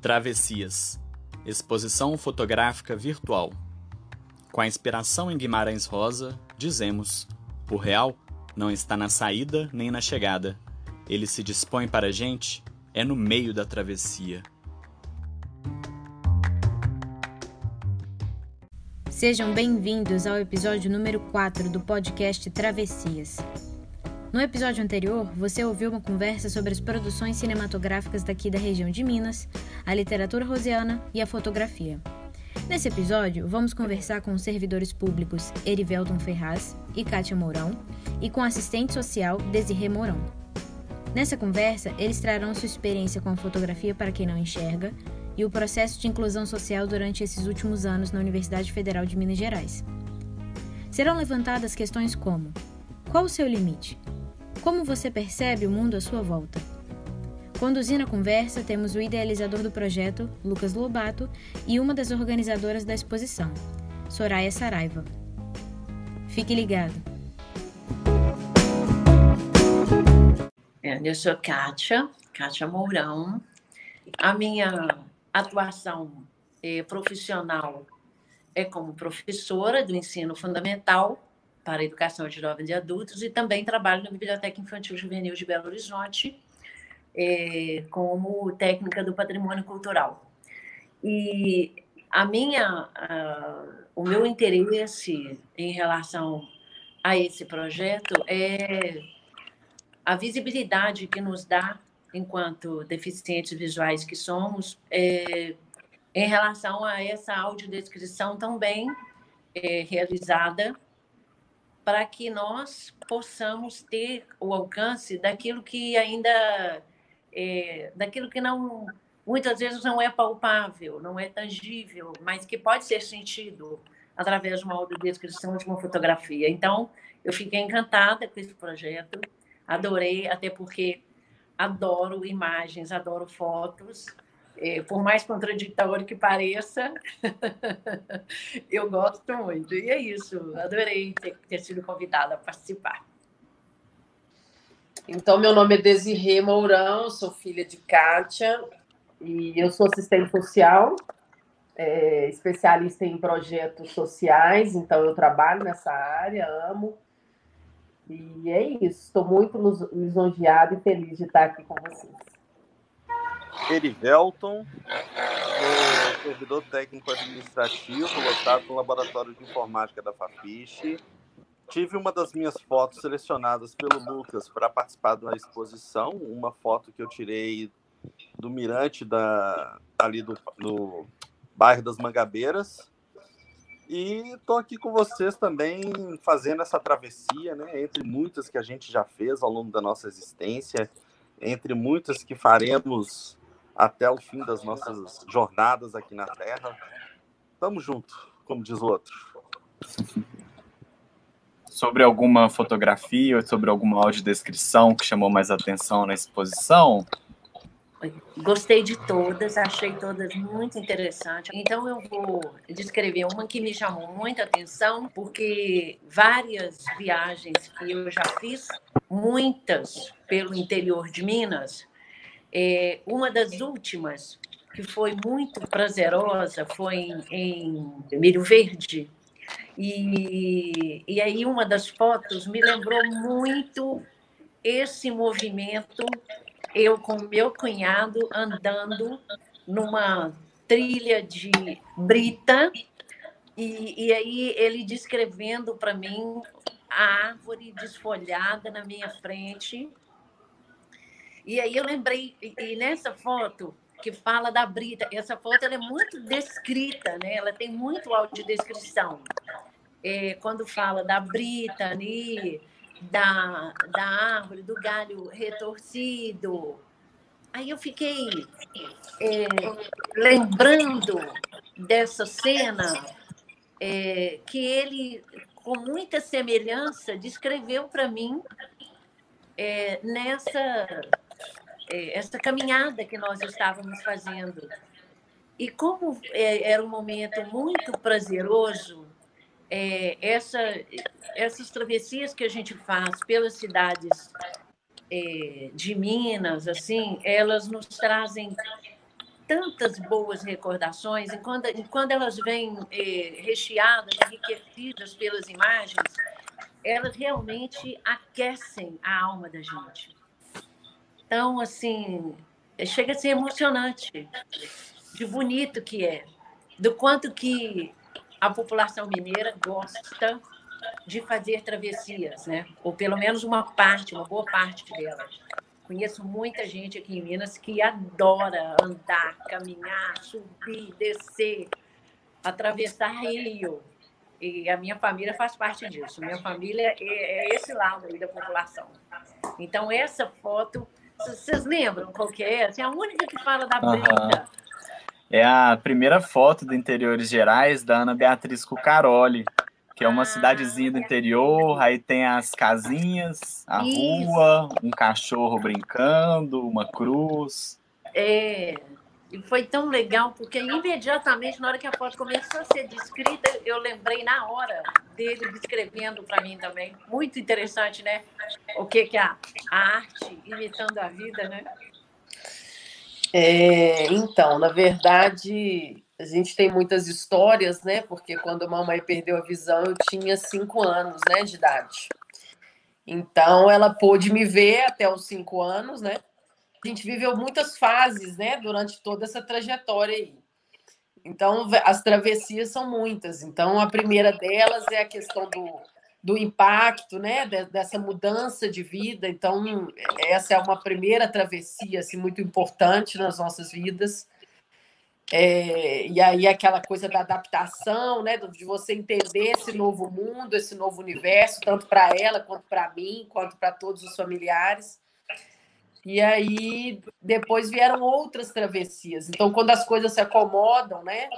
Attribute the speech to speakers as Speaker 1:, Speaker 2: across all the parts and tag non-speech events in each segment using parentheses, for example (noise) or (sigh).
Speaker 1: Travessias Exposição fotográfica virtual. Com a inspiração em Guimarães Rosa, dizemos: o real não está na saída nem na chegada. Ele se dispõe para a gente é no meio da travessia.
Speaker 2: Sejam bem-vindos ao episódio número 4 do podcast Travessias. No episódio anterior, você ouviu uma conversa sobre as produções cinematográficas daqui da região de Minas, a literatura rosiana e a fotografia. Nesse episódio, vamos conversar com os servidores públicos Erivelton Ferraz e Kátia Mourão e com a assistente social Desirê Mourão. Nessa conversa, eles trarão sua experiência com a fotografia para quem não enxerga e o processo de inclusão social durante esses últimos anos na Universidade Federal de Minas Gerais. Serão levantadas questões como: qual o seu limite? Como você percebe o mundo à sua volta? Conduzindo a conversa, temos o idealizador do projeto, Lucas Lobato, e uma das organizadoras da exposição, Soraya Saraiva. Fique ligado!
Speaker 3: Eu sou Kátia, Kátia Mourão. A minha atuação eh, profissional é como professora do ensino fundamental para a educação de jovens e adultos e também trabalho na Biblioteca Infantil Juvenil de Belo Horizonte é, como técnica do patrimônio cultural. E a minha, o meu interesse em relação a esse projeto é a visibilidade que nos dá, enquanto deficientes visuais que somos, é, em relação a essa audiodescrição também é, realizada para que nós possamos ter o alcance daquilo que ainda é, daquilo que não muitas vezes não é palpável, não é tangível, mas que pode ser sentido através de uma audiodescrição de uma fotografia. Então, eu fiquei encantada com esse projeto, adorei, até porque adoro imagens, adoro fotos, é, por mais contraditório que pareça, (laughs) eu gosto muito. E é isso, adorei ter, ter sido convidada a participar.
Speaker 4: Então, meu nome é Desirê Mourão, sou filha de Kátia e eu sou assistente social, é, especialista em projetos sociais, então eu trabalho nessa área, amo. E é isso, estou muito lisonjeada e feliz de estar aqui com vocês.
Speaker 5: Erivelton, servidor técnico administrativo, lotado no Laboratório de Informática da Fafiche. Tive uma das minhas fotos selecionadas pelo Lucas para participar da exposição, uma foto que eu tirei do mirante da, ali do, do bairro das Mangabeiras. E estou aqui com vocês também fazendo essa travessia, né, entre muitas que a gente já fez ao longo da nossa existência, entre muitas que faremos até o fim das nossas jornadas aqui na Terra. Tamo junto, como diz o outro.
Speaker 1: Sobre alguma fotografia ou sobre alguma audiodescrição que chamou mais atenção na exposição?
Speaker 3: Gostei de todas, achei todas muito interessantes. Então eu vou descrever uma que me chamou muita atenção, porque várias viagens que eu já fiz, muitas pelo interior de Minas, é, uma das últimas, que foi muito prazerosa, foi em, em Milho Verde. E, e aí, uma das fotos me lembrou muito esse movimento, eu com meu cunhado andando numa trilha de brita, e, e aí ele descrevendo para mim a árvore desfolhada na minha frente, e aí eu lembrei, e nessa foto que fala da Brita, essa foto ela é muito descrita, né? ela tem muito audiodescrição. É, quando fala da Brita ali, da, da árvore, do galho retorcido. Aí eu fiquei é, lembrando dessa cena é, que ele, com muita semelhança, descreveu para mim é, nessa é, essa caminhada que nós estávamos fazendo. E como é, era um momento muito prazeroso, é, essa, essas travessias que a gente faz pelas cidades é, de Minas, assim, elas nos trazem tantas boas recordações, e quando, e quando elas vêm eh, recheadas, enriquecidas pelas imagens, elas realmente aquecem a alma da gente. Então, assim, chega a ser emocionante, de bonito que é, do quanto que a população mineira gosta de fazer travessias, né? Ou pelo menos uma parte, uma boa parte delas. Conheço muita gente aqui em Minas que adora andar, caminhar, subir, descer, atravessar rio. E a minha família faz parte disso. Minha família é, é esse lado aí da população. Então, essa foto, vocês lembram qual que é? Assim, a única que fala da Brita.
Speaker 1: É a primeira foto do Interiores Gerais da Ana Beatriz Cucaroli, que é uma ah, cidadezinha do interior, aí tem as casinhas, a Isso. rua, um cachorro brincando, uma cruz.
Speaker 3: É, e foi tão legal, porque imediatamente, na hora que a foto começou a ser descrita, eu lembrei na hora dele descrevendo para mim também. Muito interessante, né? O que, que a, a arte imitando a vida, né?
Speaker 4: É, então, na verdade, a gente tem muitas histórias, né? Porque quando a mamãe perdeu a visão, eu tinha cinco anos, né, de idade. Então, ela pôde me ver até os cinco anos, né? A gente viveu muitas fases, né, durante toda essa trajetória aí. Então, as travessias são muitas. Então, a primeira delas é a questão do, do impacto, né, dessa mudança de vida. Então, essa é uma primeira travessia assim, muito importante nas nossas vidas. É, e aí aquela coisa da adaptação, né, de você entender esse novo mundo, esse novo universo, tanto para ela quanto para mim, quanto para todos os familiares. E aí depois vieram outras travessias. Então, quando as coisas se acomodam, né,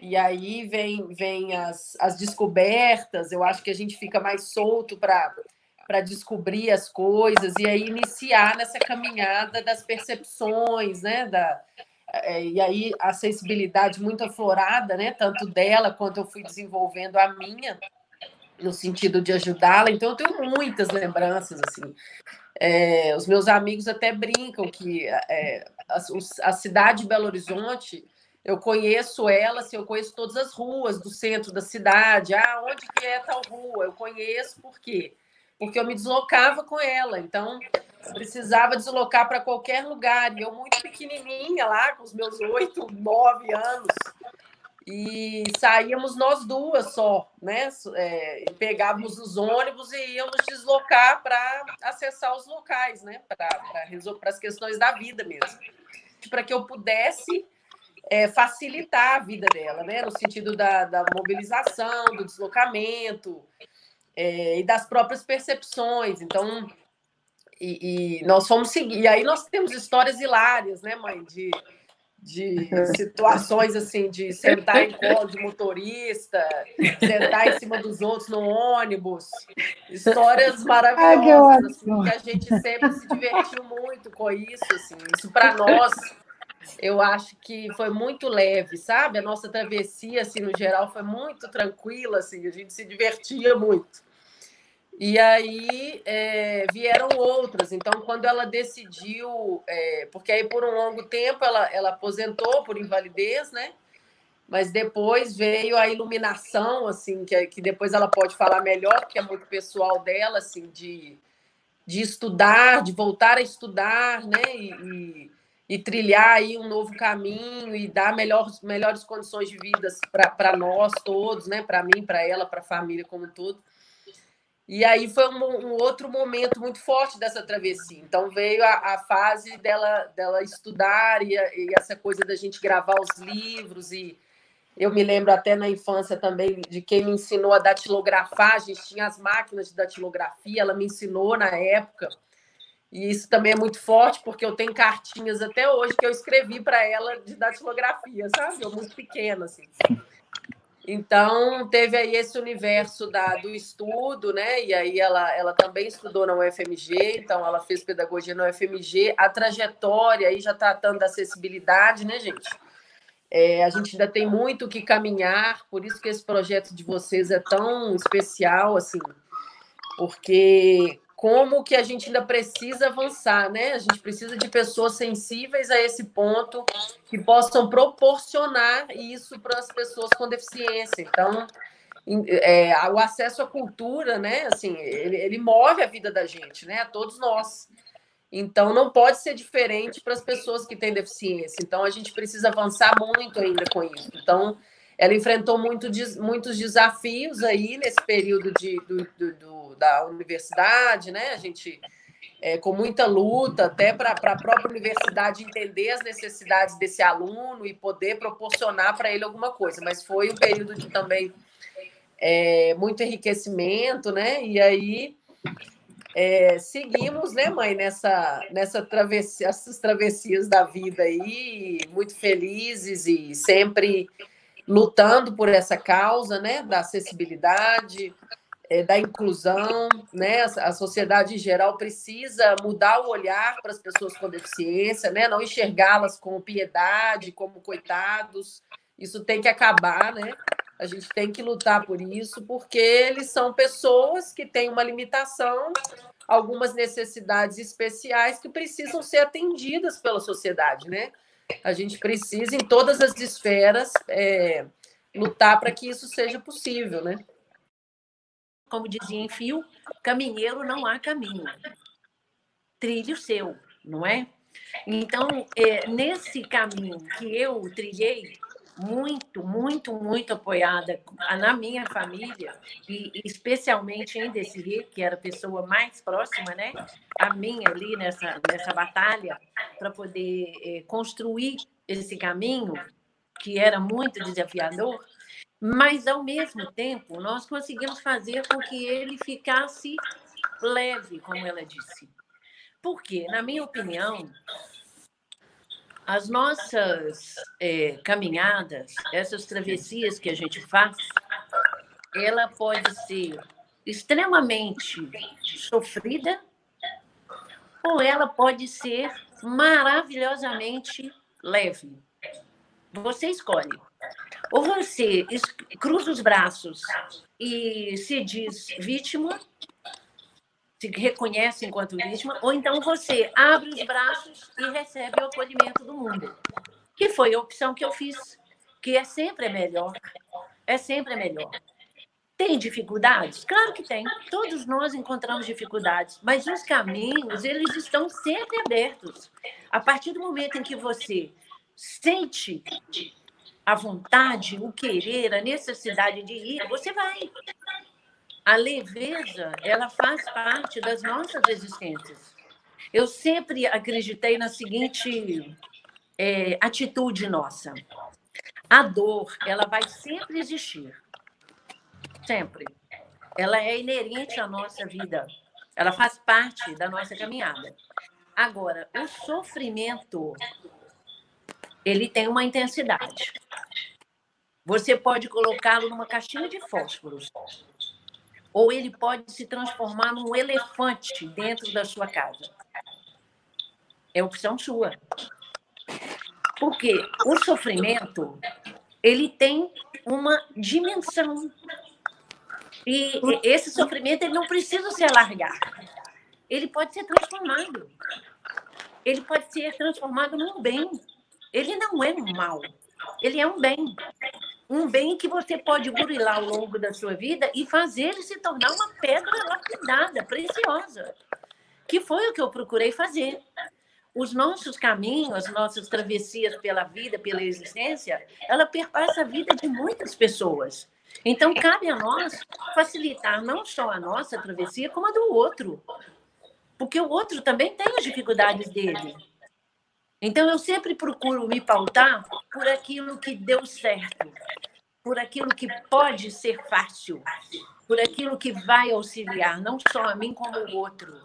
Speaker 4: e aí vem, vem as, as descobertas, eu acho que a gente fica mais solto para descobrir as coisas e aí iniciar nessa caminhada das percepções, né? Da, é, e aí a sensibilidade muito aflorada, né? Tanto dela quanto eu fui desenvolvendo a minha, no sentido de ajudá-la. Então eu tenho muitas lembranças assim. É, os meus amigos até brincam que é, a, a cidade de Belo Horizonte eu conheço ela, assim, eu conheço todas as ruas do centro da cidade. Ah, onde que é tal rua? Eu conheço por quê? Porque eu me deslocava com ela, então precisava deslocar para qualquer lugar. E eu muito pequenininha lá, com os meus oito, nove anos, e saíamos nós duas só, né? É, pegávamos os ônibus e íamos deslocar para acessar os locais, né? Para as questões da vida mesmo. Para que eu pudesse é, facilitar a vida dela, né? No sentido da, da mobilização, do deslocamento é, e das próprias percepções. Então, e, e, nós fomos seguir. E aí nós temos histórias hilárias, né, mãe? De, de situações assim, de sentar em (laughs) colo de motorista, sentar em cima dos outros no ônibus. Histórias maravilhosas, assim, que a gente sempre se divertiu muito com isso. Assim. Isso para nós eu acho que foi muito leve, sabe? A nossa travessia, assim, no geral, foi muito tranquila, assim, a gente se divertia muito. E aí é, vieram outras. Então, quando ela decidiu, é, porque aí por um longo tempo ela, ela aposentou por invalidez, né? Mas depois veio a iluminação, assim, que, que depois ela pode falar melhor, porque é muito pessoal dela, assim, de, de estudar, de voltar a estudar, né? E, e e trilhar aí um novo caminho e dar melhores, melhores condições de vida para nós todos, né? Para mim, para ela, para a família como um todo. E aí foi um, um, outro momento muito forte dessa travessia. Então veio a, a fase dela, dela estudar e, e, essa coisa da gente gravar os livros. E eu me lembro até na infância também de quem me ensinou a datilografar. A gente tinha as máquinas de datilografia, ela me ensinou na época. E isso também é muito forte, porque eu tenho cartinhas até hoje que eu escrevi para ela de datilografia, sabe? Eu muito pequena, assim. Então, teve aí esse universo da, do estudo, né? E aí ela, ela também estudou na UFMG, então ela fez pedagogia na UFMG. A trajetória aí já tratando da acessibilidade, né, gente? É, a gente ainda tem muito que caminhar, por isso que esse projeto de vocês é tão especial, assim, porque como que a gente ainda precisa avançar, né? A gente precisa de pessoas sensíveis a esse ponto que possam proporcionar isso para as pessoas com deficiência. Então, é, o acesso à cultura, né? Assim, ele, ele move a vida da gente, né? A todos nós. Então, não pode ser diferente para as pessoas que têm deficiência. Então, a gente precisa avançar muito ainda com isso. Então, ela enfrentou muito, muitos desafios aí nesse período de, do, do, do, da universidade, né? A gente, é, com muita luta, até para a própria universidade entender as necessidades desse aluno e poder proporcionar para ele alguma coisa. Mas foi um período de também é, muito enriquecimento, né? E aí é, seguimos, né, mãe, nessa, nessa travessia, essas travessias da vida aí, muito felizes e sempre lutando por essa causa, né, da acessibilidade, é, da inclusão, né, a sociedade em geral precisa mudar o olhar para as pessoas com deficiência, né, não enxergá-las com piedade, como coitados, isso tem que acabar, né, a gente tem que lutar por isso, porque eles são pessoas que têm uma limitação, algumas necessidades especiais que precisam ser atendidas pela sociedade, né? A gente precisa, em todas as esferas, é, lutar para que isso seja possível, né?
Speaker 3: Como dizia em fio, caminheiro não há caminho. Trilhe o seu, não é? Então, é, nesse caminho que eu trilhei, muito, muito, muito apoiada na minha família, e especialmente em Desirê, que era a pessoa mais próxima, né? A minha ali nessa, nessa batalha, para poder eh, construir esse caminho, que era muito desafiador, mas, ao mesmo tempo, nós conseguimos fazer com que ele ficasse leve, como ela disse. Porque, na minha opinião, as nossas é, caminhadas, essas travessias que a gente faz, ela pode ser extremamente sofrida ou ela pode ser maravilhosamente leve. Você escolhe. Ou você cruza os braços e se diz vítima, se reconhece enquanto vítima, ou então você abre os braços e recebe o acolhimento do mundo. Que foi a opção que eu fiz, que é sempre melhor. É sempre melhor. Tem dificuldades? Claro que tem. Todos nós encontramos dificuldades, mas os caminhos, eles estão sempre abertos. A partir do momento em que você sente a vontade, o querer, a necessidade de ir, você vai a leveza, ela faz parte das nossas existências. Eu sempre acreditei na seguinte é, atitude nossa. A dor, ela vai sempre existir. Sempre. Ela é inerente à nossa vida. Ela faz parte da nossa caminhada. Agora, o sofrimento, ele tem uma intensidade. Você pode colocá-lo numa caixinha de fósforos ou ele pode se transformar num elefante dentro da sua casa. É opção sua. Porque o sofrimento, ele tem uma dimensão. E esse sofrimento ele não precisa se alargar. Ele pode ser transformado. Ele pode ser transformado num bem. Ele não é um mal. Ele é um bem um bem que você pode burilar ao longo da sua vida e fazer ele se tornar uma pedra lapidada, preciosa. Que foi o que eu procurei fazer. Os nossos caminhos, as nossas travessias pela vida, pela existência, ela perpassa a vida de muitas pessoas. Então, cabe a nós facilitar não só a nossa travessia, como a do outro. Porque o outro também tem as dificuldades dele. Então, eu sempre procuro me pautar por aquilo que deu certo, por aquilo que pode ser fácil, por aquilo que vai auxiliar, não só a mim, como o outro.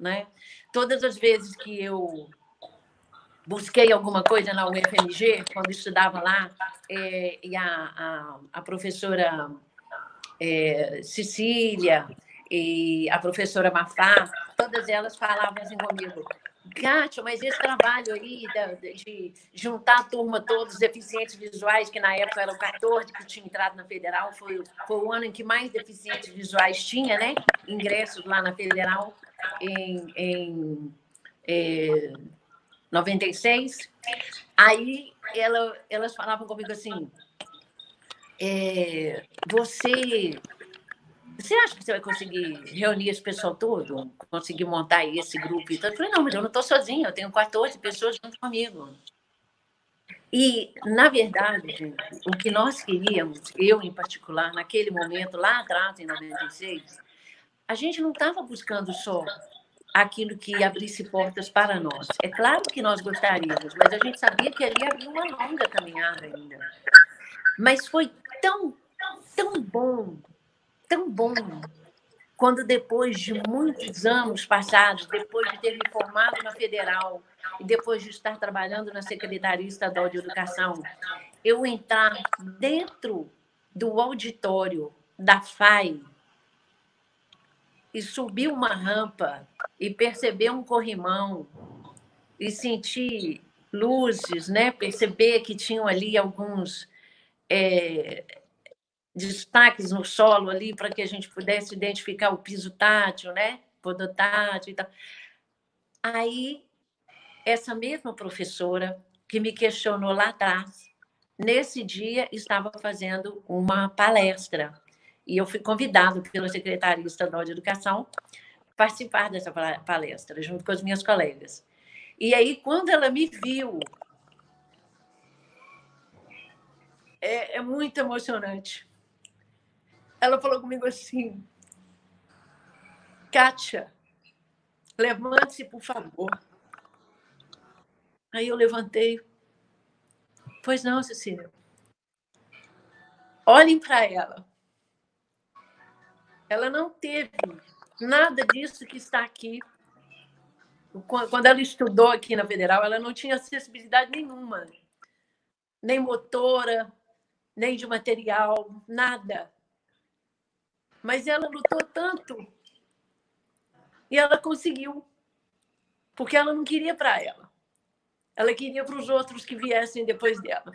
Speaker 3: Né? Todas as vezes que eu busquei alguma coisa na UFMG, quando estudava lá, é, e a, a, a professora é, Cecília e a professora Mafá, todas elas falavam assim comigo, Kátia, mas esse trabalho aí de juntar a turma todos os deficientes visuais, que na época eram 14 que tinham entrado na Federal, foi, foi o ano em que mais deficientes visuais tinha, né? Ingressos lá na Federal. em, em é, 96. Aí ela, elas falavam comigo assim: é, você você acha que você vai conseguir reunir esse pessoal todo? Conseguir montar esse grupo? Então, eu falei, não, mas eu não estou sozinha, eu tenho 14 pessoas junto comigo. E, na verdade, o que nós queríamos, eu em particular, naquele momento, lá atrás, em 96, a gente não estava buscando só aquilo que abrisse portas para nós. É claro que nós gostaríamos, mas a gente sabia que ali havia uma longa caminhada ainda. Mas foi tão, tão bom tão bom quando depois de muitos anos passados, depois de ter me formado na Federal e depois de estar trabalhando na Secretaria Estadual de Educação, eu entrar dentro do auditório da FAI e subir uma rampa e perceber um corrimão e sentir luzes, né? Perceber que tinham ali alguns é, destaques no solo ali para que a gente pudesse identificar o piso tátil, né? Podotátil e tal. Aí, essa mesma professora que me questionou lá atrás, nesse dia estava fazendo uma palestra. E eu fui convidado pela Secretaria Estadual de Educação participar dessa palestra, junto com as minhas colegas. E aí, quando ela me viu, é, é muito emocionante ela falou comigo assim: Kátia, levante-se, por favor. Aí eu levantei. Pois não, Cecília. Olhem para ela. Ela não teve nada disso que está aqui. Quando ela estudou aqui na Federal, ela não tinha acessibilidade nenhuma, nem motora, nem de material, nada. Mas ela lutou tanto e ela conseguiu, porque ela não queria para ela. Ela queria para os outros que viessem depois dela.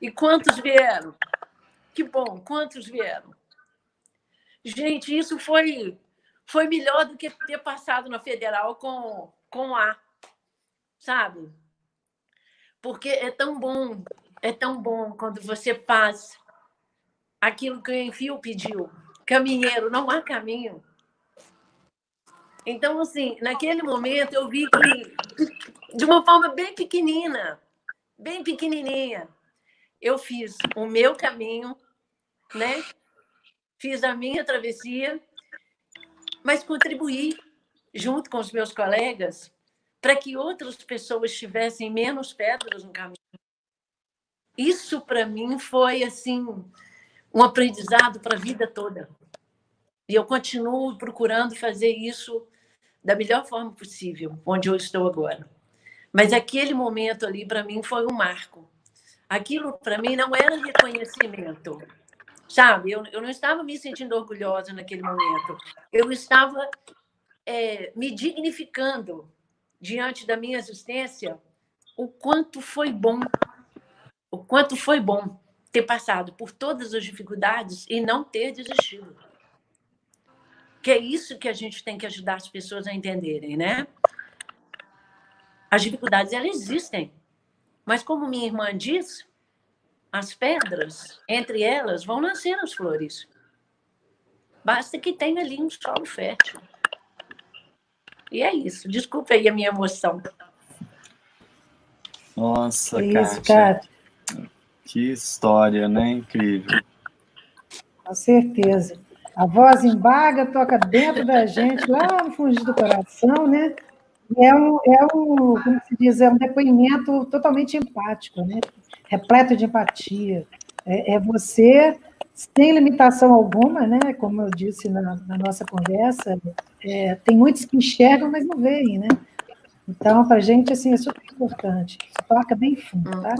Speaker 3: E quantos vieram? Que bom, quantos vieram? Gente, isso foi foi melhor do que ter passado na federal com com A, sabe? Porque é tão bom, é tão bom quando você faz aquilo que o Enfio pediu caminheiro, não há caminho. Então, assim, naquele momento eu vi que, de uma forma bem pequenina, bem pequenininha, eu fiz o meu caminho, né? Fiz a minha travessia, mas contribuí junto com os meus colegas para que outras pessoas tivessem menos pedras no caminho. Isso para mim foi assim um aprendizado para a vida toda. E eu continuo procurando fazer isso da melhor forma possível, onde eu estou agora. Mas aquele momento ali, para mim, foi um marco. Aquilo, para mim, não era reconhecimento. Sabe? Eu, eu não estava me sentindo orgulhosa naquele momento. Eu estava é, me dignificando diante da minha existência o quanto foi bom. O quanto foi bom ter passado por todas as dificuldades e não ter desistido. Que é isso que a gente tem que ajudar as pessoas a entenderem, né? As dificuldades, elas existem. Mas como minha irmã diz, as pedras, entre elas, vão nascer as flores. Basta que tenha ali um solo fértil. E é isso. Desculpa aí a minha emoção.
Speaker 1: Nossa, é isso, Kátia. Que história, né? Incrível.
Speaker 6: Com certeza. A voz embaga, toca dentro da gente, lá no fundo do coração, né? É um, é um, como se diz, é um depoimento totalmente empático, né? Repleto de empatia. É, é você, sem limitação alguma, né? Como eu disse na, na nossa conversa, é, tem muitos que enxergam, mas não veem, né? Então, para a gente, assim, é super importante. Toca bem fundo, tá?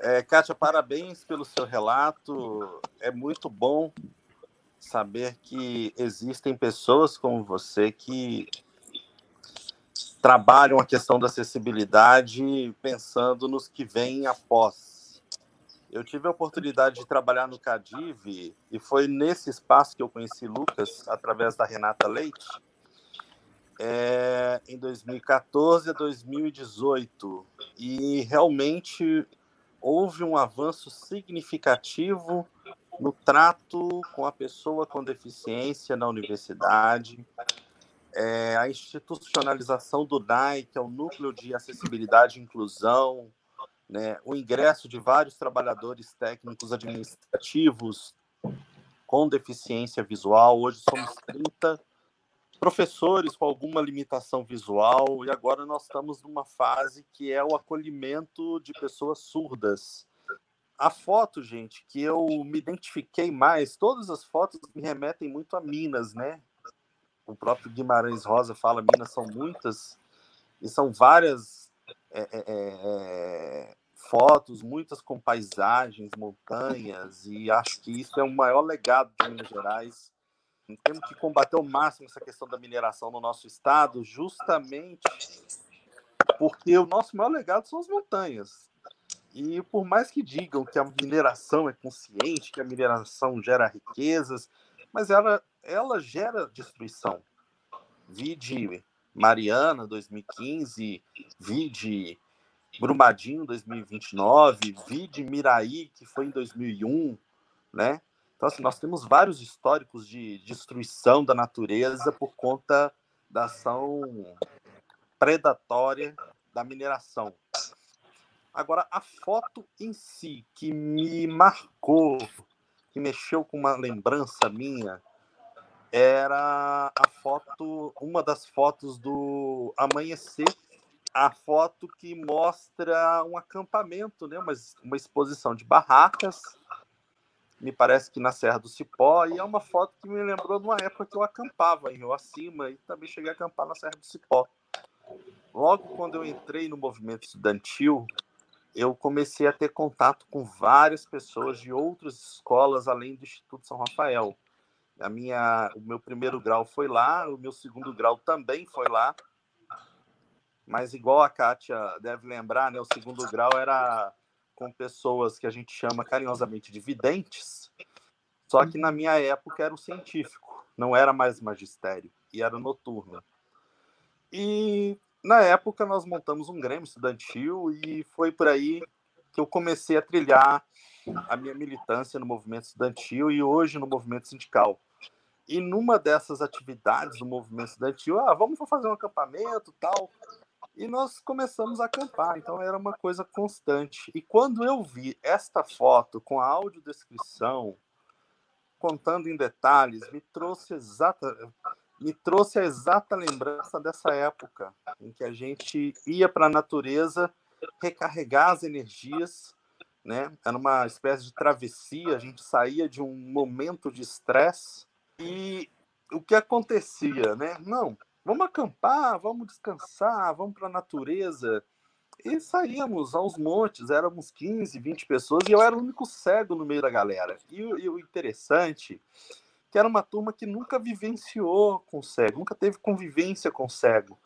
Speaker 5: É, Kátia, parabéns pelo seu relato. É muito bom saber que existem pessoas como você que trabalham a questão da acessibilidade pensando nos que vêm após. Eu tive a oportunidade de trabalhar no Cadiv e foi nesse espaço que eu conheci Lucas através da Renata Leite. é, em 2014 a 2018 e realmente houve um avanço significativo no trato com a pessoa com deficiência na universidade, é, a institucionalização do NAI, que é o Núcleo de Acessibilidade e Inclusão, né, o ingresso de vários trabalhadores técnicos administrativos com deficiência visual. Hoje somos 30 professores com alguma limitação visual e agora nós estamos numa fase que é o acolhimento de pessoas surdas. A foto, gente, que eu me identifiquei mais, todas as fotos me remetem muito a Minas, né? O próprio Guimarães Rosa fala, Minas são muitas, e são várias é, é, é, é fotos, muitas com paisagens, montanhas, e acho que isso é o maior legado de Minas Gerais temos que combater ao máximo essa questão da mineração no nosso estado, justamente porque o nosso maior legado são as montanhas. E por mais que digam que a mineração é consciente, que a mineração gera riquezas, mas ela, ela gera destruição. Vide Mariana 2015, vide Brumadinho 2029, vide Miraí, que foi em 2001, né? Então, assim, nós temos vários históricos de destruição da natureza por conta da ação predatória da mineração. Agora, a foto em si, que me marcou, que mexeu com uma lembrança minha, era a foto, uma das fotos do amanhecer, a foto que mostra um acampamento, né? uma, uma exposição de barracas me parece que na Serra do Cipó, e é uma foto que me lembrou de uma época que eu acampava em Rio Acima e também cheguei a acampar na Serra do Cipó. Logo quando eu entrei no movimento estudantil, eu comecei a ter contato com várias pessoas de outras escolas além do Instituto São Rafael. A minha, o meu primeiro grau foi lá, o meu segundo grau também foi lá. Mas igual a Kátia deve lembrar, né, o segundo grau era com pessoas que a gente chama carinhosamente de videntes, só que na minha época era o científico, não era mais magistério, e era noturno. E na época nós montamos um Grêmio estudantil e foi por aí que eu comecei a trilhar a minha militância no movimento estudantil e hoje no movimento sindical. E numa dessas atividades do movimento estudantil, ah, vamos fazer um acampamento, tal. E nós começamos a acampar, então era uma coisa constante. E quando eu vi esta foto com a audiodescrição, contando em detalhes, me trouxe exata me trouxe a exata lembrança dessa época em que a gente ia para a natureza recarregar as energias, né? Era uma espécie de travessia, a gente saía de um momento de estresse e o que acontecia, né? Não, Vamos acampar, vamos descansar, vamos para a natureza. E saíamos aos montes, éramos 15, 20 pessoas, e eu era o único cego no meio da galera. E, e o interessante que era uma turma que nunca vivenciou com cego, nunca teve convivência com cego.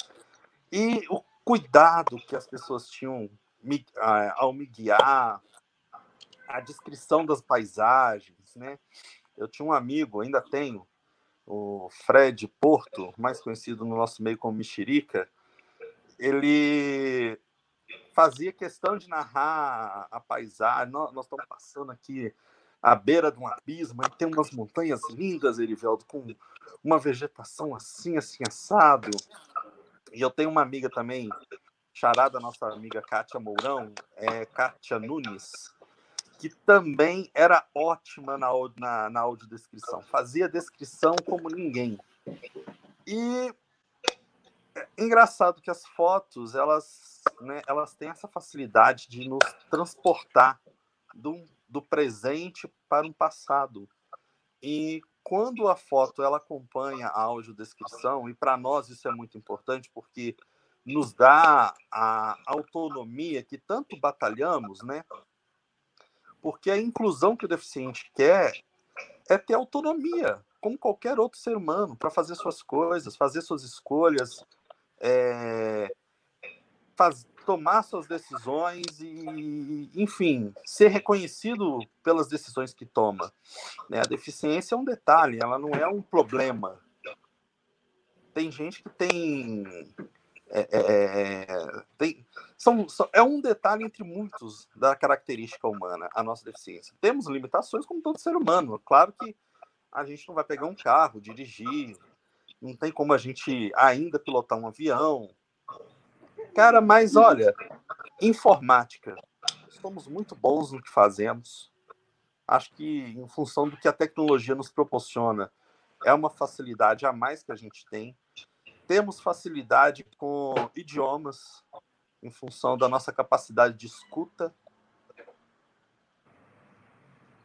Speaker 5: E o cuidado que as pessoas tinham me, ao me guiar, a descrição das paisagens, né? Eu tinha um amigo, ainda tenho, o Fred Porto, mais conhecido no nosso meio como Mexerica, ele fazia questão de narrar a paisagem. Nós, nós estamos passando aqui à beira de um abismo, e tem umas montanhas lindas, Eriveldo, com uma vegetação assim, assim, assado. E eu tenho uma amiga também, charada, nossa amiga Kátia Mourão, é Kátia Nunes, que também era ótima na, na, na audiodescrição. Fazia descrição como ninguém. E é engraçado que as fotos, elas, né, elas têm essa facilidade de nos transportar do, do presente para um passado. E quando a foto ela acompanha a audiodescrição, e para nós isso é muito importante, porque nos dá a autonomia que tanto batalhamos, né? Porque a inclusão que o deficiente quer é ter autonomia, como qualquer outro ser humano, para fazer suas coisas, fazer suas escolhas, é, faz, tomar suas decisões e, enfim, ser reconhecido pelas decisões que toma. Né? A deficiência é um detalhe, ela não é um problema. tem gente que tem. É, é, é, tem são, são, é um detalhe entre muitos da característica humana, a nossa deficiência. Temos limitações como todo ser humano. Claro que a gente não vai pegar um carro, dirigir, não tem como a gente ainda pilotar um avião. Cara, mas olha, informática. Somos muito bons no que fazemos. Acho que em função do que a tecnologia nos proporciona, é uma facilidade a mais que a gente tem. Temos facilidade com idiomas, em função da nossa capacidade de escuta.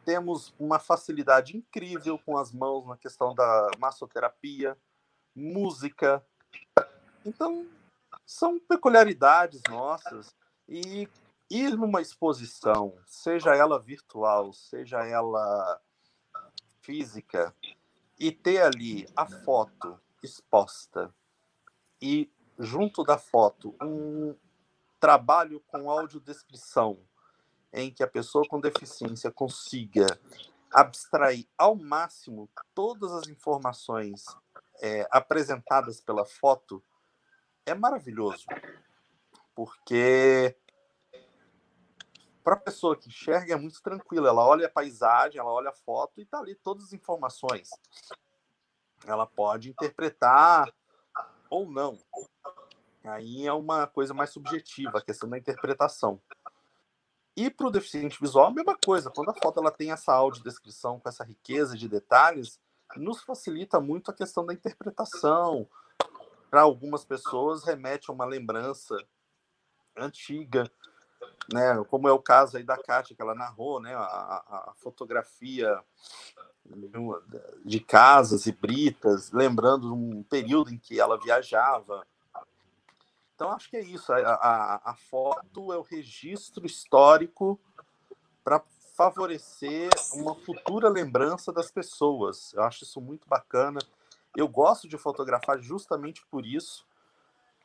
Speaker 5: Temos uma facilidade incrível com as mãos na questão da massoterapia, música. Então, são peculiaridades nossas e ir numa exposição, seja ela virtual, seja ela física, e ter ali a foto exposta e junto da foto um trabalho com audiodescrição em que a pessoa com deficiência consiga abstrair ao máximo todas as informações é, apresentadas pela foto é maravilhoso porque para a pessoa que enxerga é muito tranquilo. Ela olha a paisagem, ela olha a foto e está ali todas as informações. Ela pode interpretar ou não. Aí é uma coisa mais subjetiva, a questão da interpretação. E para o deficiente visual, a mesma coisa. Quando a foto ela tem essa audiodescrição com essa riqueza de detalhes, nos facilita muito a questão da interpretação. Para algumas pessoas, remete a uma lembrança antiga né? Como é o caso aí da Kátia, que ela narrou, né? A, a, fotografia de casas e britas, lembrando um período em que ela viajava. Então, acho que é isso. A, a, a foto é o registro histórico para favorecer uma futura lembrança das pessoas. Eu acho isso muito bacana. Eu gosto de fotografar justamente por isso.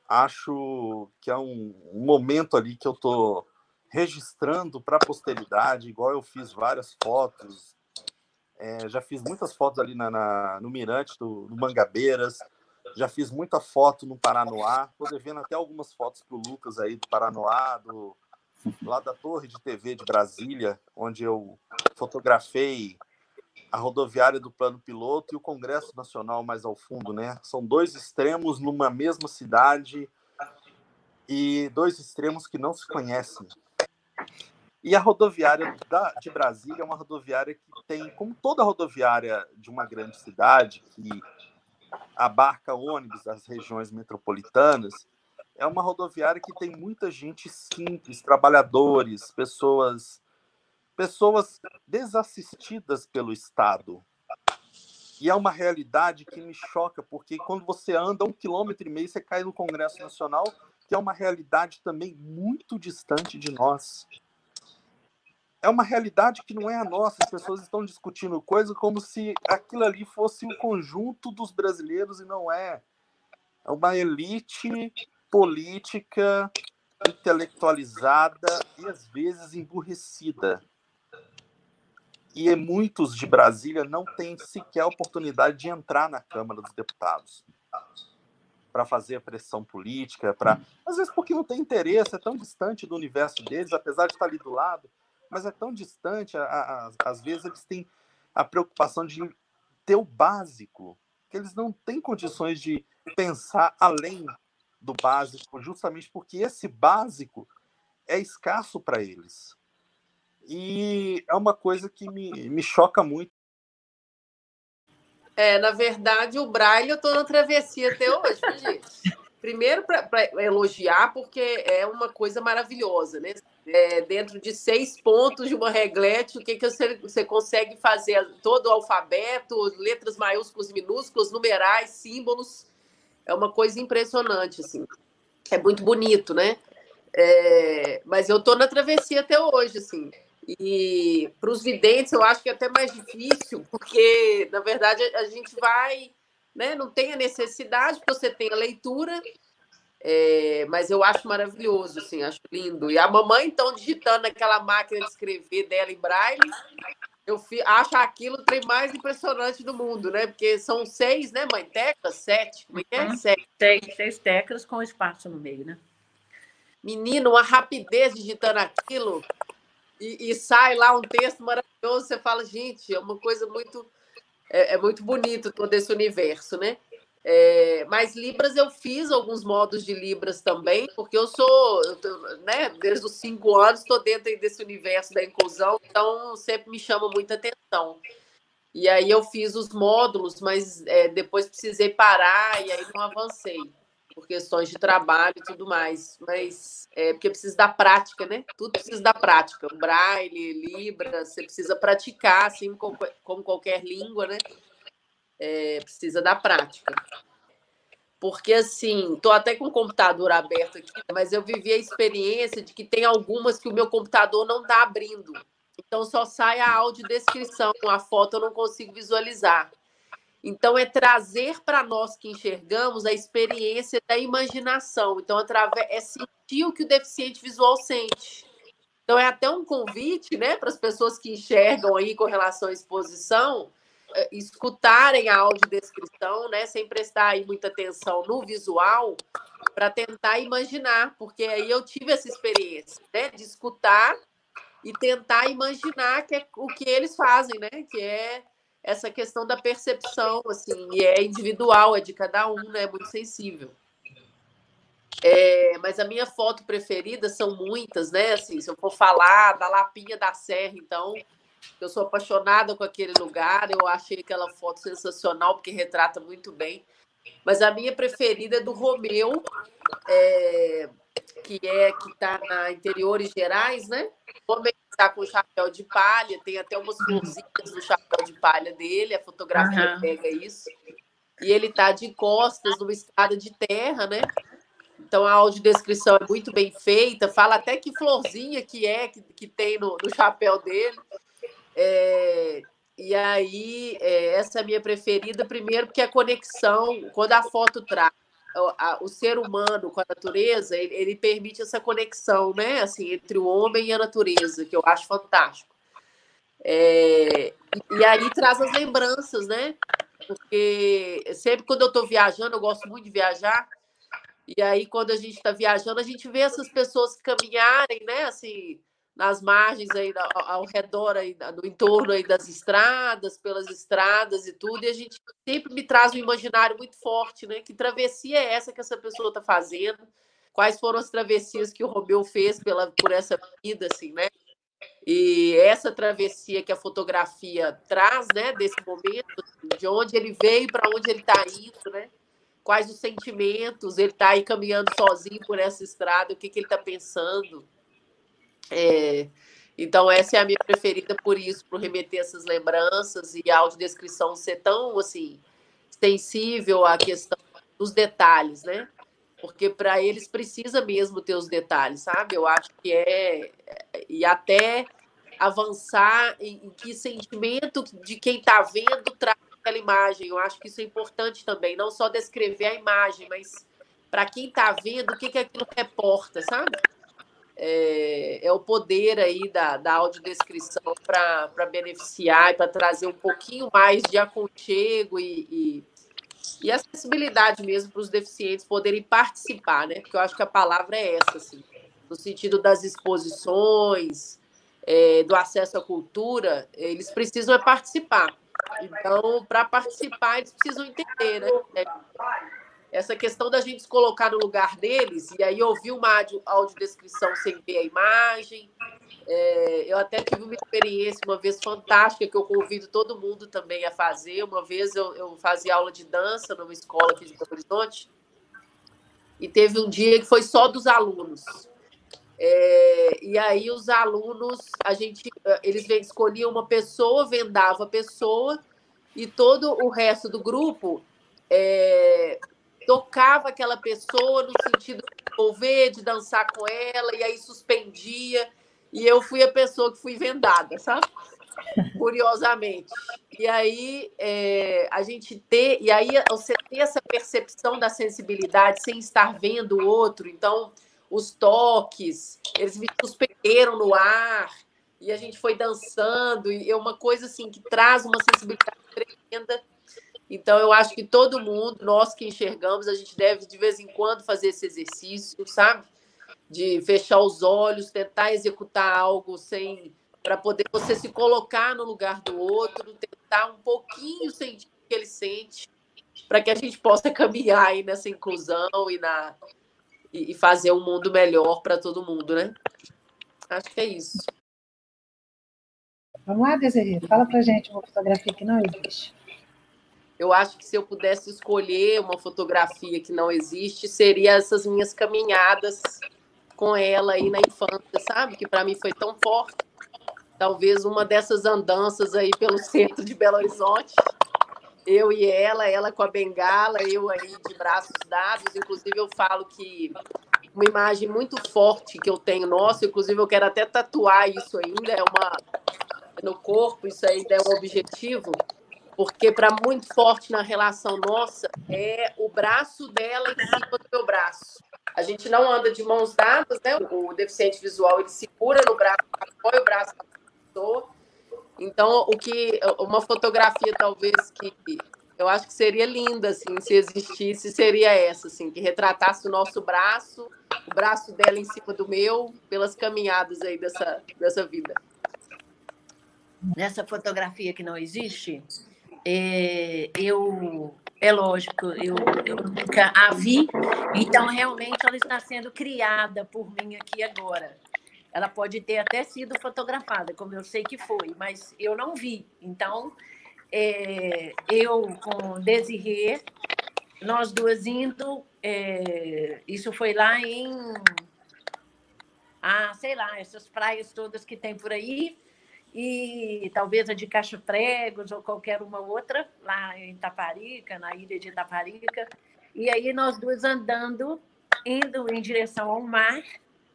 Speaker 5: Acho que é um, um momento ali que eu estou registrando para a posteridade, igual eu fiz várias fotos. É, já fiz muitas fotos ali na, na no Mirante do, Mangabeiras, já fiz muita foto no Paranoá. Estou devendo até algumas fotos para o Lucas aí do Paranoá, do, lá da Torre de TV de Brasília, onde eu fotografei a rodoviária do Plano Piloto e o Congresso Nacional mais ao fundo, né? São dois extremos numa mesma cidade e dois extremos que não se conhecem. E a rodoviária da, de Brasília é uma rodoviária que tem, como toda rodoviária de uma grande cidade, que abarca ônibus das regiões metropolitanas, é uma rodoviária que tem muita gente simples, trabalhadores, pessoas pessoas desassistidas pelo Estado. E é uma realidade que me choca, porque quando você anda um quilômetro e meio, você cai no Congresso Nacional, é uma realidade também muito distante de nós é uma realidade que não é a nossa. As pessoas estão discutindo coisa como se aquilo ali fosse o conjunto dos brasileiros e não é. É uma elite política intelectualizada e às vezes emburrecida. E muitos de Brasília não têm sequer a oportunidade de entrar na Câmara dos Deputados para fazer a pressão política, para às vezes porque não tem interesse, é tão distante do universo deles, apesar de estar ali do lado mas é tão distante, a, a, às vezes eles têm a preocupação de ter o básico, que eles não têm condições de pensar além do básico, justamente porque esse básico é escasso para eles. E é uma coisa que me, me choca muito.
Speaker 4: É, na verdade, o Braille eu estou na travessia até hoje, gente. Primeiro, para elogiar, porque é uma coisa maravilhosa, né? É, dentro de seis pontos de uma reglete, o que, que você, você consegue fazer? Todo o alfabeto, letras maiúsculas, minúsculas, numerais, símbolos. É uma coisa impressionante, assim. É muito bonito, né? É, mas eu estou na travessia até hoje, assim. E para os videntes eu acho que é até mais difícil, porque, na verdade, a gente vai né? Não tem a necessidade, porque você tem a leitura, é, mas eu acho maravilhoso, assim, acho lindo. E a mamãe, então, digitando aquela máquina de escrever dela em braille, eu acho aquilo o trem mais impressionante do mundo, né? Porque são seis, né, mãe? Teclas? Sete? Como é é?
Speaker 3: Uhum.
Speaker 4: Sete.
Speaker 3: Seis, seis teclas com espaço no meio, né?
Speaker 4: Menino, uma rapidez digitando aquilo e, e sai lá um texto maravilhoso. Você fala, gente, é uma coisa muito. É, é muito bonito todo esse universo, né? É, mas Libras eu fiz alguns modos de Libras também, porque eu sou, né, desde os cinco anos estou dentro desse universo da inclusão, então sempre me chama muita atenção. E aí eu fiz os módulos, mas é, depois precisei parar e aí não avancei, por questões de trabalho e tudo mais. Mas é porque precisa da prática, né? Tudo precisa da prática. O Braille, Libras, você precisa praticar, assim como, como qualquer língua, né? é, precisa da prática. Porque, assim, estou até com o computador aberto aqui, mas eu vivi a experiência de que tem algumas que o meu computador não está abrindo. Então, só sai a audiodescrição, a foto eu não consigo visualizar. Então, é trazer para nós que enxergamos a experiência da imaginação. Então, através, é sentir o que o deficiente visual sente. Então, é até um convite né, para as pessoas que enxergam aí com relação à exposição, eh, escutarem a audiodescrição, né, sem prestar aí muita atenção no visual, para tentar imaginar, porque aí eu tive essa experiência, né, de escutar e tentar imaginar que é o que eles fazem, né, que é essa questão da percepção, assim, e é individual, é de cada um, né, é muito sensível. É, mas a minha foto preferida são muitas, né? Assim, se eu for falar da Lapinha da Serra, então, eu sou apaixonada com aquele lugar, eu achei aquela foto sensacional, porque retrata muito bem. Mas a minha preferida é do Romeu, é, que é que está na Interiores Gerais, né? O homem está com chapéu de palha, tem até umas florzinhas no chapéu de palha dele, a fotografia uhum. pega isso. E ele está de costas numa estrada de terra, né? Então a audiodescrição é muito bem feita, fala até que florzinha que é que, que tem no, no chapéu dele. É, e aí, é, essa é a minha preferida, primeiro porque a conexão, quando a foto traz o, ser humano com a natureza, ele, ele, permite essa conexão, né, assim, entre o homem e a natureza, que eu acho fantástico. É, e aí traz as lembranças, né? Porque sempre quando eu estou viajando, eu gosto muito de viajar, e aí quando a gente está viajando, a gente vê essas pessoas caminharem, né, assim, nas margens aí ao redor aí no entorno aí das estradas, pelas estradas e tudo, e a gente sempre me traz um imaginário muito forte, né? Que travessia é essa que essa pessoa está fazendo? Quais foram as travessias que o Romeu fez pela por essa vida assim, né? E essa travessia que a fotografia traz, né, desse momento, de onde ele veio para onde ele está indo, né? Quais os sentimentos, ele está aí caminhando sozinho por essa estrada, o que, que ele está pensando é, então, essa é a minha preferida por isso, por remeter essas lembranças e a audiodescrição ser tão, assim, sensível à questão dos detalhes, né? Porque para eles precisa mesmo ter os detalhes, sabe? Eu acho que é... E até avançar em, que sentimento de quem está vendo traz aquela imagem. Eu acho que isso é importante também, não só descrever a imagem, mas para quem está vendo, o que, que aquilo reporta, sabe? É, é, o poder aí da, da audiodescrição para beneficiar e para trazer um pouquinho mais de aconchego e, e, e acessibilidade mesmo para os deficientes poderem participar, né? Porque eu acho que a palavra é essa, assim, no sentido das exposições, é, do acesso à cultura, eles precisam é participar. Então, para participar, eles precisam entender, né? Essa questão da gente se colocar no lugar deles, e aí ouvir uma audiodescrição sem ver a imagem. É, eu até tive uma experiência uma vez fantástica que eu convido todo mundo também a fazer. Uma vez eu, eu fazia aula de dança numa escola aqui de Belo Horizonte, e teve um dia que foi só dos alunos. É, e aí os alunos, a gente, eles escolhiam uma pessoa, vendava a pessoa, e todo o resto do grupo é, tocava aquela pessoa no sentido de envolver, de dançar com ela, e aí suspendia. E eu fui a pessoa que fui vendada, sabe? Curiosamente. E aí é, a gente ter, e aí você ter essa percepção da sensibilidade sem estar vendo o outro, então os toques, eles me suspenderam no ar, e a gente foi dançando, e é uma coisa assim que traz uma sensibilidade tremenda. Então, eu acho que todo mundo, nós que enxergamos, a gente deve de vez em quando fazer esse exercício, sabe? De fechar os olhos, tentar executar algo sem para poder você se colocar no lugar do outro, tentar um pouquinho sentir o que ele sente, para que a gente possa (laughs) caminhar aí nessa inclusão e na e fazer um mundo melhor para todo mundo, né? Acho que é isso.
Speaker 6: Vamos lá, Desirê, fala pra gente uma fotografia que não existe.
Speaker 4: Eu acho que se eu pudesse escolher uma fotografia que não existe, seria essas minhas caminhadas com ela aí na infância, sabe? Que para mim foi tão forte. Talvez uma dessas andanças aí pelo (laughs) centro de Belo Horizonte. Eu e ela, ela com a bengala, eu aí de braços dados. Inclusive, eu falo que uma imagem muito forte que eu tenho, nossa, inclusive eu quero até tatuar isso ainda, é uma no corpo, isso ainda é um objetivo, porque para muito forte na relação nossa é o braço dela em cima do meu braço. A gente não anda de mãos dadas, né? O deficiente visual ele segura no braço, apoia o braço da pessoa. Então, o que uma fotografia talvez que eu acho que seria linda assim, se existisse, seria essa assim, que retratasse o nosso braço, o braço dela em cima do meu, pelas caminhadas aí dessa dessa vida.
Speaker 3: Nessa fotografia que não existe, é, eu é lógico, eu, eu, nunca a vi, então realmente ela está sendo criada por mim aqui agora. Ela pode ter até sido fotografada, como eu sei que foi, mas eu não vi. Então, é, eu com Desirê, nós duas indo, é, isso foi lá em, ah, sei lá, essas praias todas que tem por aí, e talvez a de Caixa Pregos ou qualquer uma outra, lá em Taparica, na ilha de Taparica. E aí nós duas andando, indo em direção ao mar,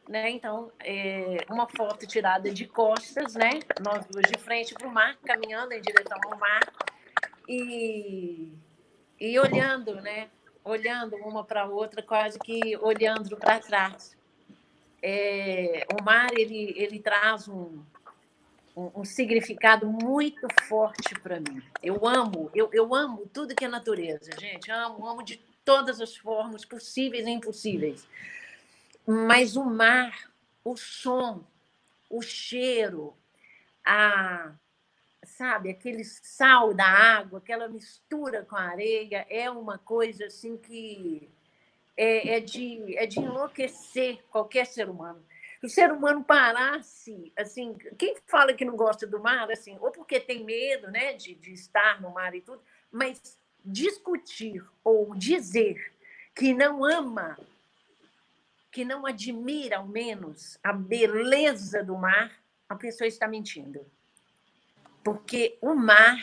Speaker 3: né? Então, é uma foto tirada de costas, né? Nós duas de frente para o mar, caminhando em direção ao mar e, e olhando, né? Olhando uma para a outra, quase que olhando para trás. É, o mar ele, ele traz um, um, um significado muito forte para mim. Eu amo, eu, eu amo tudo que é natureza, gente. Amo, amo de todas as formas possíveis e impossíveis. Mas o mar, o som, o cheiro, a sabe, aquele sal da água, aquela mistura com a areia, é uma coisa assim que é, é, de, é de enlouquecer qualquer ser humano o ser humano parasse, assim, quem fala que não gosta do mar, assim, ou porque tem medo, né, de, de estar no mar e tudo, mas discutir ou dizer que não ama, que não admira, ao menos, a beleza do mar, a pessoa está mentindo. Porque o mar,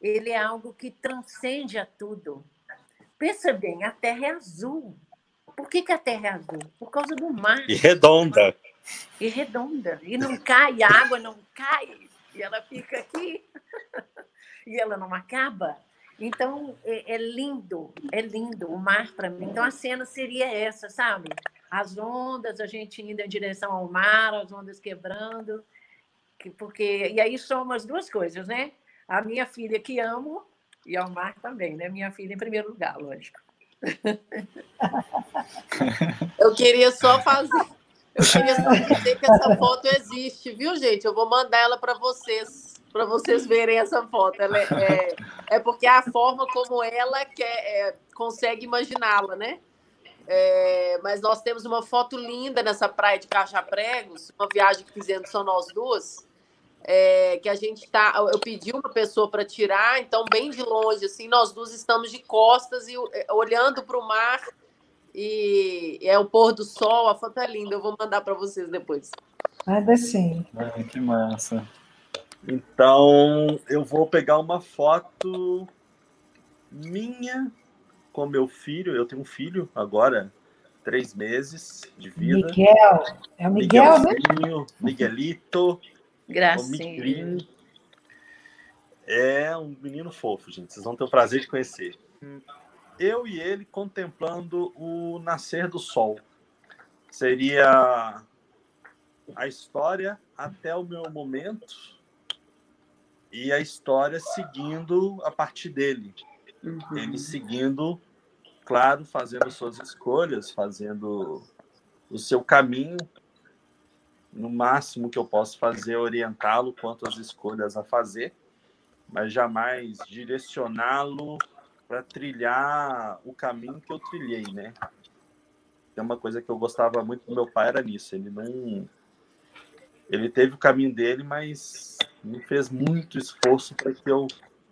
Speaker 3: ele é algo que transcende a tudo. Pensa bem, a Terra é azul. Por que, que a Terra é azul? Por causa do mar.
Speaker 5: E redonda.
Speaker 3: E redonda. E não cai, a água não cai. E ela fica aqui. (laughs) e ela não acaba. Então, é, é, lindo, é lindo o mar para mim. Então, a cena seria essa, sabe? As ondas, a gente indo em direção ao mar, as ondas quebrando. Porque, e aí somam as duas coisas, né? A minha filha que amo e ao mar também, né? Minha filha em primeiro lugar, lógico.
Speaker 4: Eu queria só fazer. Eu queria só dizer que essa foto existe, viu, gente? Eu vou mandar ela para vocês, para vocês verem essa foto. É, é, é, porque é a forma como ela quer, é, consegue imaginá-la, né? É, mas nós temos uma foto linda nessa praia de Caixa Pregos, uma viagem que fizemos só nós duas é, que a gente tá. Eu pedi uma pessoa para tirar, então, bem de longe, assim, nós duas estamos de costas e é, olhando para o mar. E é o pôr do sol, a foto é linda. Eu vou mandar para vocês depois.
Speaker 6: Manda sim.
Speaker 5: Ah, que massa. Então, eu vou pegar uma foto minha com meu filho. Eu tenho um filho agora, três meses de vida.
Speaker 6: Miguel. É o Miguel, né?
Speaker 5: Miguelito.
Speaker 3: Gracinha.
Speaker 5: É um menino fofo, gente. Vocês vão ter o prazer de conhecer. Eu e ele contemplando o nascer do sol. Seria a história, até o meu momento e a história seguindo a partir dele. Uhum. Ele seguindo, claro, fazendo suas escolhas, fazendo o seu caminho. No máximo que eu posso fazer é orientá-lo quanto às escolhas a fazer, mas jamais direcioná-lo para trilhar o caminho que eu trilhei, né? É uma coisa que eu gostava muito do meu pai era nisso. Ele não, ele teve o caminho dele, mas não fez muito esforço para que eu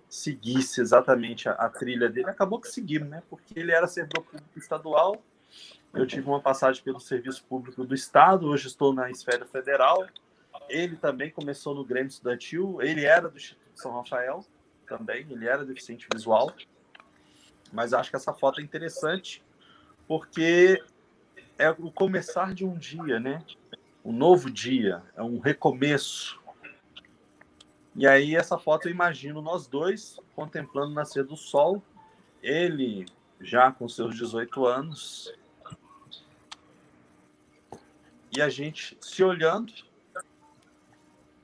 Speaker 5: seguisse exatamente a, a, trilha dele. Acabou que seguimos, né? Porque ele era servidor público estadual. Eu tive uma passagem pelo serviço público do estado. Hoje estou na esfera federal. Ele também começou no Grêmio Estudantil. Ele era do Instituto São Rafael também. Ele era deficiente visual. Mas acho que essa foto é interessante porque é o começar de um dia, né? Um novo dia, é um recomeço. E aí essa foto eu imagino nós dois contemplando o nascer do sol, ele já com seus 18 anos, e a gente se olhando.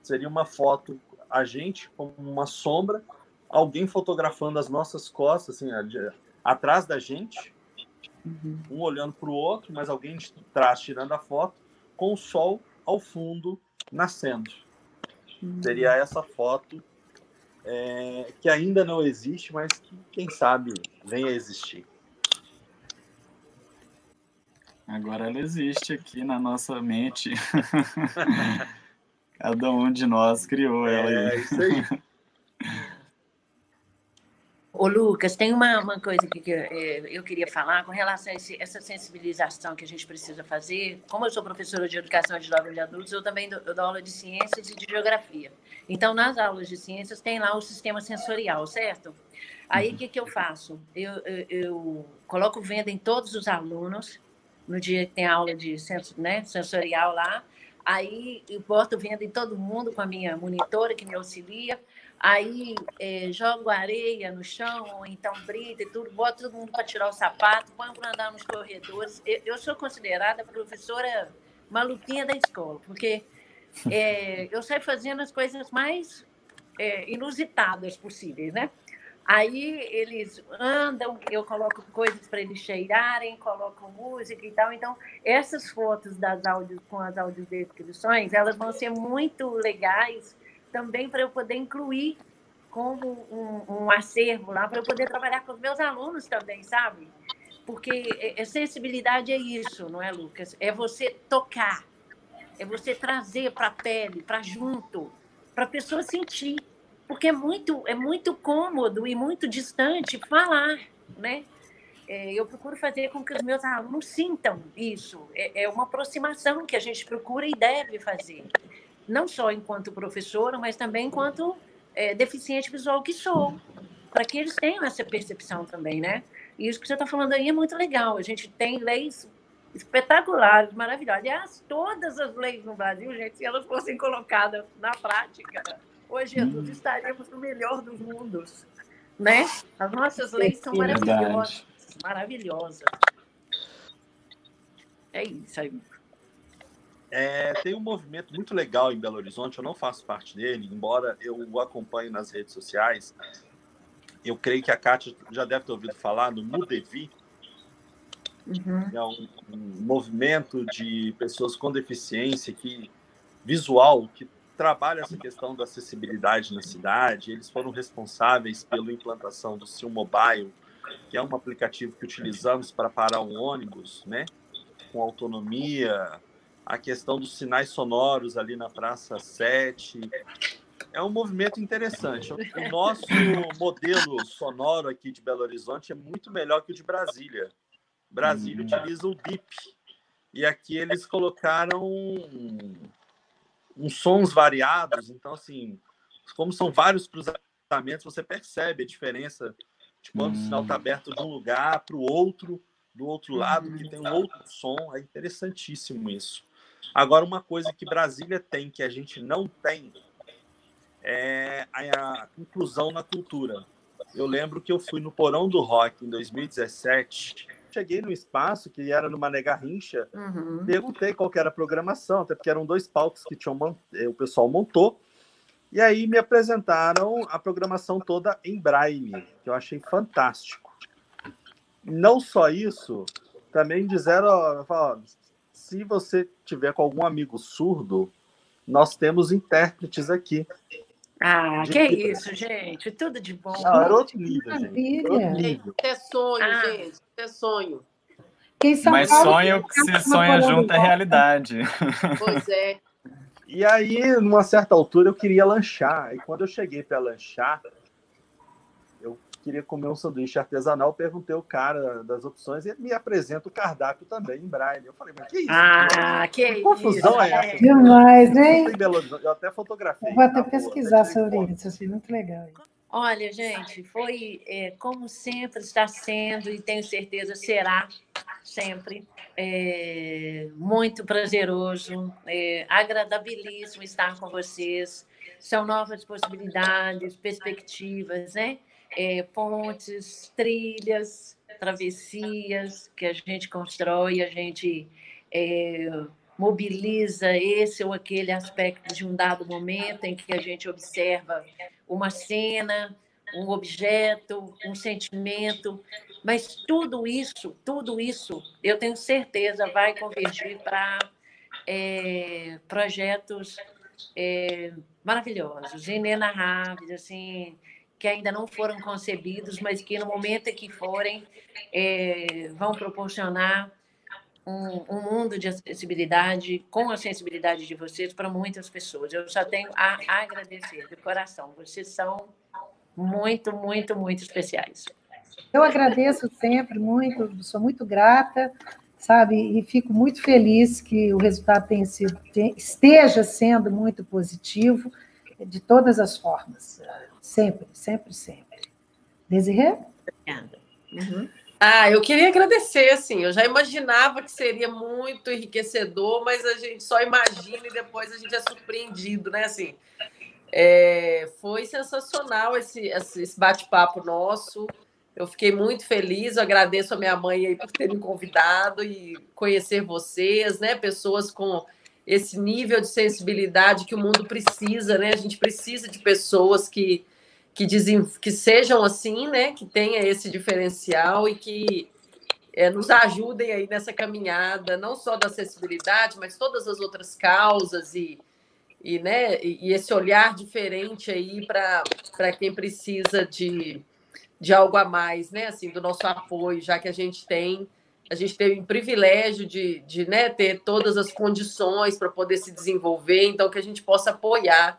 Speaker 5: Seria uma foto a gente como uma sombra, alguém fotografando as nossas costas, assim, atrás da gente, uhum. um olhando para o outro, mas alguém de trás tirando a foto, com o sol ao fundo nascendo. Uhum. Seria essa foto é, que ainda não existe, mas que, quem sabe, venha a existir.
Speaker 1: Agora ela existe aqui na nossa mente. (laughs) Cada um de nós criou ela.
Speaker 5: É, aí. isso aí. (laughs)
Speaker 3: Ô, Lucas, tem uma, uma coisa que é, eu queria falar com relação a esse, essa sensibilização que a gente precisa fazer. Como eu sou professora de educação de jovens e adultos, eu também dou, eu dou aula de ciências e de geografia. Então, nas aulas de ciências, tem lá o sistema sensorial, certo? Aí, o uhum. que, que eu faço? Eu, eu, eu, coloco venda em todos os alunos, no dia que tem aula de né, sensorial lá. Aí, eu boto venda em todo mundo com a minha monitora, que me auxilia aí é, jogo areia no chão, ou então brita e tudo, boto todo mundo para tirar o sapato, põe para andar nos corredores. Eu, eu, sou considerada professora maluquinha da escola, porque é, eu saio fazendo as coisas mais é, inusitadas possíveis, né? Aí eles andam, eu coloco coisas para eles cheirarem, coloco música e tal. Então, essas fotos das áudios com as audiodescrições, elas vão ser muito legais também para eu poder incluir como um, um acervo lá, para eu poder trabalhar com os meus alunos também, sabe? Porque é, é, sensibilidade é isso, não é, Lucas? É você tocar, é você trazer para a pele, para junto, para a pessoa sentir. Porque é muito, é muito cômodo e muito distante falar, né? É, eu procuro fazer com que os meus alunos sintam isso. É, é uma aproximação que a gente procura e deve fazer não só enquanto professora, mas também enquanto é, deficiente visual que sou, para que eles tenham essa percepção também, né? E isso que você está falando aí é muito legal. A gente tem leis espetaculares, maravilhosas. Aliás, todas as leis no Brasil, gente, se elas fossem colocadas na prática, hoje Jesus hum. estaríamos no melhor dos mundos, né? As nossas leis são maravilhosas, maravilhosas. É isso aí.
Speaker 5: É, tem um movimento muito legal em Belo Horizonte, eu não faço parte dele, embora eu o acompanhe nas redes sociais. Eu creio que a Kátia já deve ter ouvido falar no Mudevi, uhum. é um, um, movimento de pessoas com deficiência que, visual que trabalha essa questão da acessibilidade na cidade. Eles foram responsáveis pela implantação do Sil Mobile, que é um aplicativo que utilizamos para parar um ônibus, né? Com autonomia, a questão dos sinais sonoros ali na Praça 7. É um movimento interessante. O nosso modelo sonoro aqui de Belo Horizonte é muito melhor que o de Brasília. Brasília hum. utiliza o BIP. E aqui eles colocaram uns sons variados. Então, assim, como são vários cruzamentos, você percebe a diferença de quando hum. o sinal está hum. aberto de um lugar para o outro, do outro lado, que tem um outro som. É interessantíssimo isso. Agora, uma coisa que Brasília tem, que a gente não tem, é a inclusão na cultura. Eu lembro que eu fui no Porão do Rock em 2017 cheguei no espaço, que era no Mané Garrincha,
Speaker 3: Uhum.
Speaker 5: perguntei qual era a programação, até porque eram dois palcos que tinham, eh, o pessoal montou. E aí me apresentaram a programação toda em braille, que eu achei fantástico. Não só isso, também disseram, falaram, se você tiver com algum amigo surdo, nós temos intérpretes aqui.
Speaker 3: Ah,
Speaker 5: De
Speaker 3: que
Speaker 5: que-
Speaker 3: isso, gente. Tudo de bom.
Speaker 5: Não, era outro nível, gente.
Speaker 6: Maravilha.
Speaker 5: Outro nível.
Speaker 4: É sonho,
Speaker 3: Ah.
Speaker 4: gente. É sonho.
Speaker 1: Mas
Speaker 6: Paulo,
Speaker 1: sonho que se sonha junto é realidade.
Speaker 4: Pois é.
Speaker 5: E aí, numa certa altura, eu queria lanchar. E quando eu cheguei para lanchar, queria comer um sanduíche artesanal. Perguntei ao cara das opções e ele me apresenta o cardápio também em braille. Eu falei, mas que isso?
Speaker 3: Ah, que,
Speaker 5: Que confusão
Speaker 3: isso,
Speaker 5: é essa?
Speaker 6: Demais, hein?
Speaker 5: Eu até fotografei.
Speaker 6: Eu vou até pesquisar
Speaker 5: tirei
Speaker 6: sobre
Speaker 5: foto.
Speaker 6: isso, achei muito legal.
Speaker 3: Olha, gente, foi é, como sempre está sendo e tenho certeza será sempre é, muito prazeroso, é, agradabilíssimo estar com vocês. São novas possibilidades, perspectivas, né? É, pontes, trilhas, travessias que a gente constrói, a gente é, mobiliza esse ou aquele aspecto de um dado momento em que a gente observa uma cena, um objeto, um sentimento, mas tudo isso, tudo isso, eu tenho certeza vai convergir para é, projetos é, maravilhosos, inenarráveis, assim, que ainda não foram concebidos, mas que no momento em que forem é, vão proporcionar um, um mundo de acessibilidade com a sensibilidade de vocês para muitas pessoas. Eu só tenho a agradecer de coração. Vocês são muito, muito, muito especiais.
Speaker 6: Eu agradeço sempre muito, sou muito grata, sabe? E fico muito feliz que o resultado tenha sido, te- esteja sendo muito positivo, de todas as formas. Sempre, sempre, sempre. Desirê?
Speaker 3: Obrigada. Uhum.
Speaker 4: Ah, eu queria agradecer, assim, eu já imaginava que seria muito enriquecedor, mas a gente só imagina e depois a gente é surpreendido, né, assim. É, foi sensacional esse, esse bate-papo nosso, eu fiquei muito feliz, eu agradeço a minha mãe aí por ter me convidado e conhecer vocês, né, pessoas com esse nível de sensibilidade que o mundo precisa, né, a gente precisa de pessoas que que, desen... que sejam assim, né? Que tenha esse diferencial e que é, nos ajudem aí nessa caminhada, não só da acessibilidade, mas todas as outras causas e, e, né, e esse olhar diferente aí para quem precisa de, de algo a mais, né? Assim, do nosso apoio, já que a gente tem, a gente teve o privilégio de, de né, ter todas as condições para poder se desenvolver, então que a gente possa apoiar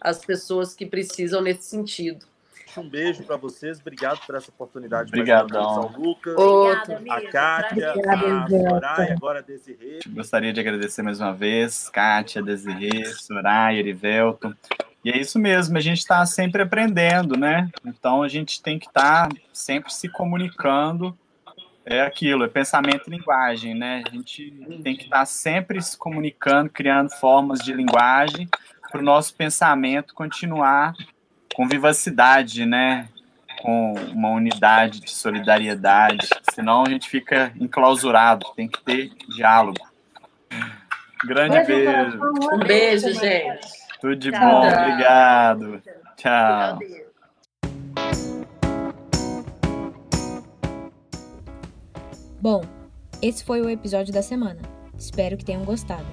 Speaker 4: as pessoas que precisam nesse sentido.
Speaker 5: Um beijo para vocês, obrigado por essa oportunidade.
Speaker 1: Obrigadão.
Speaker 5: São Lucas,
Speaker 3: Obrigada,
Speaker 5: a. Kátia,
Speaker 6: Obrigada,
Speaker 5: a. Soraya, agora a Desirê.
Speaker 1: Gostaria de agradecer mais uma vez, Kátia, Desirê, Soraya, Erivelto. E é isso mesmo, a gente está sempre aprendendo, né? Então a gente tem que estar sempre se comunicando. É aquilo, é pensamento e linguagem, né? A gente tem que estar sempre se comunicando, criando formas de linguagem para o nosso pensamento continuar com vivacidade, né? Com uma unidade de solidariedade. Senão a gente fica enclausurado, tem que ter diálogo. Grande
Speaker 6: Beijo
Speaker 1: beijo.
Speaker 4: Um beijo, gente.
Speaker 1: Tudo de
Speaker 3: Tchau.
Speaker 1: bom, obrigado. Tchau.
Speaker 2: Bom, esse foi o episódio da semana. Espero que tenham gostado.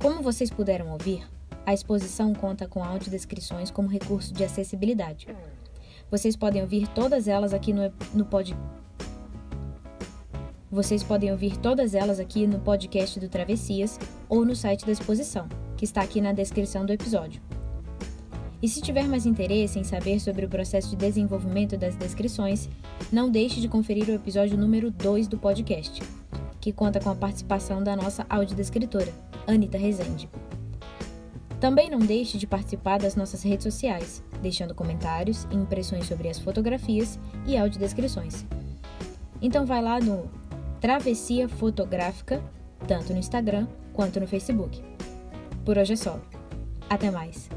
Speaker 2: Como vocês puderam ouvir, a exposição conta com audiodescrições como recurso de acessibilidade. Vocês podem ouvir todas elas aqui no, no pod... Vocês podem ouvir todas elas aqui no podcast do Travessias ou no site da exposição, que está aqui na descrição do episódio. E se tiver mais interesse em saber sobre o processo de desenvolvimento das descrições, não deixe de conferir o episódio número 2 do podcast, que conta com a participação da nossa audiodescritora, Anitta Rezende. Também não deixe de participar das nossas redes sociais, deixando comentários e impressões sobre as fotografias e audiodescrições. Então vai lá no Travessia Fotográfica, tanto no Instagram quanto no Facebook. Por hoje é só. Até mais!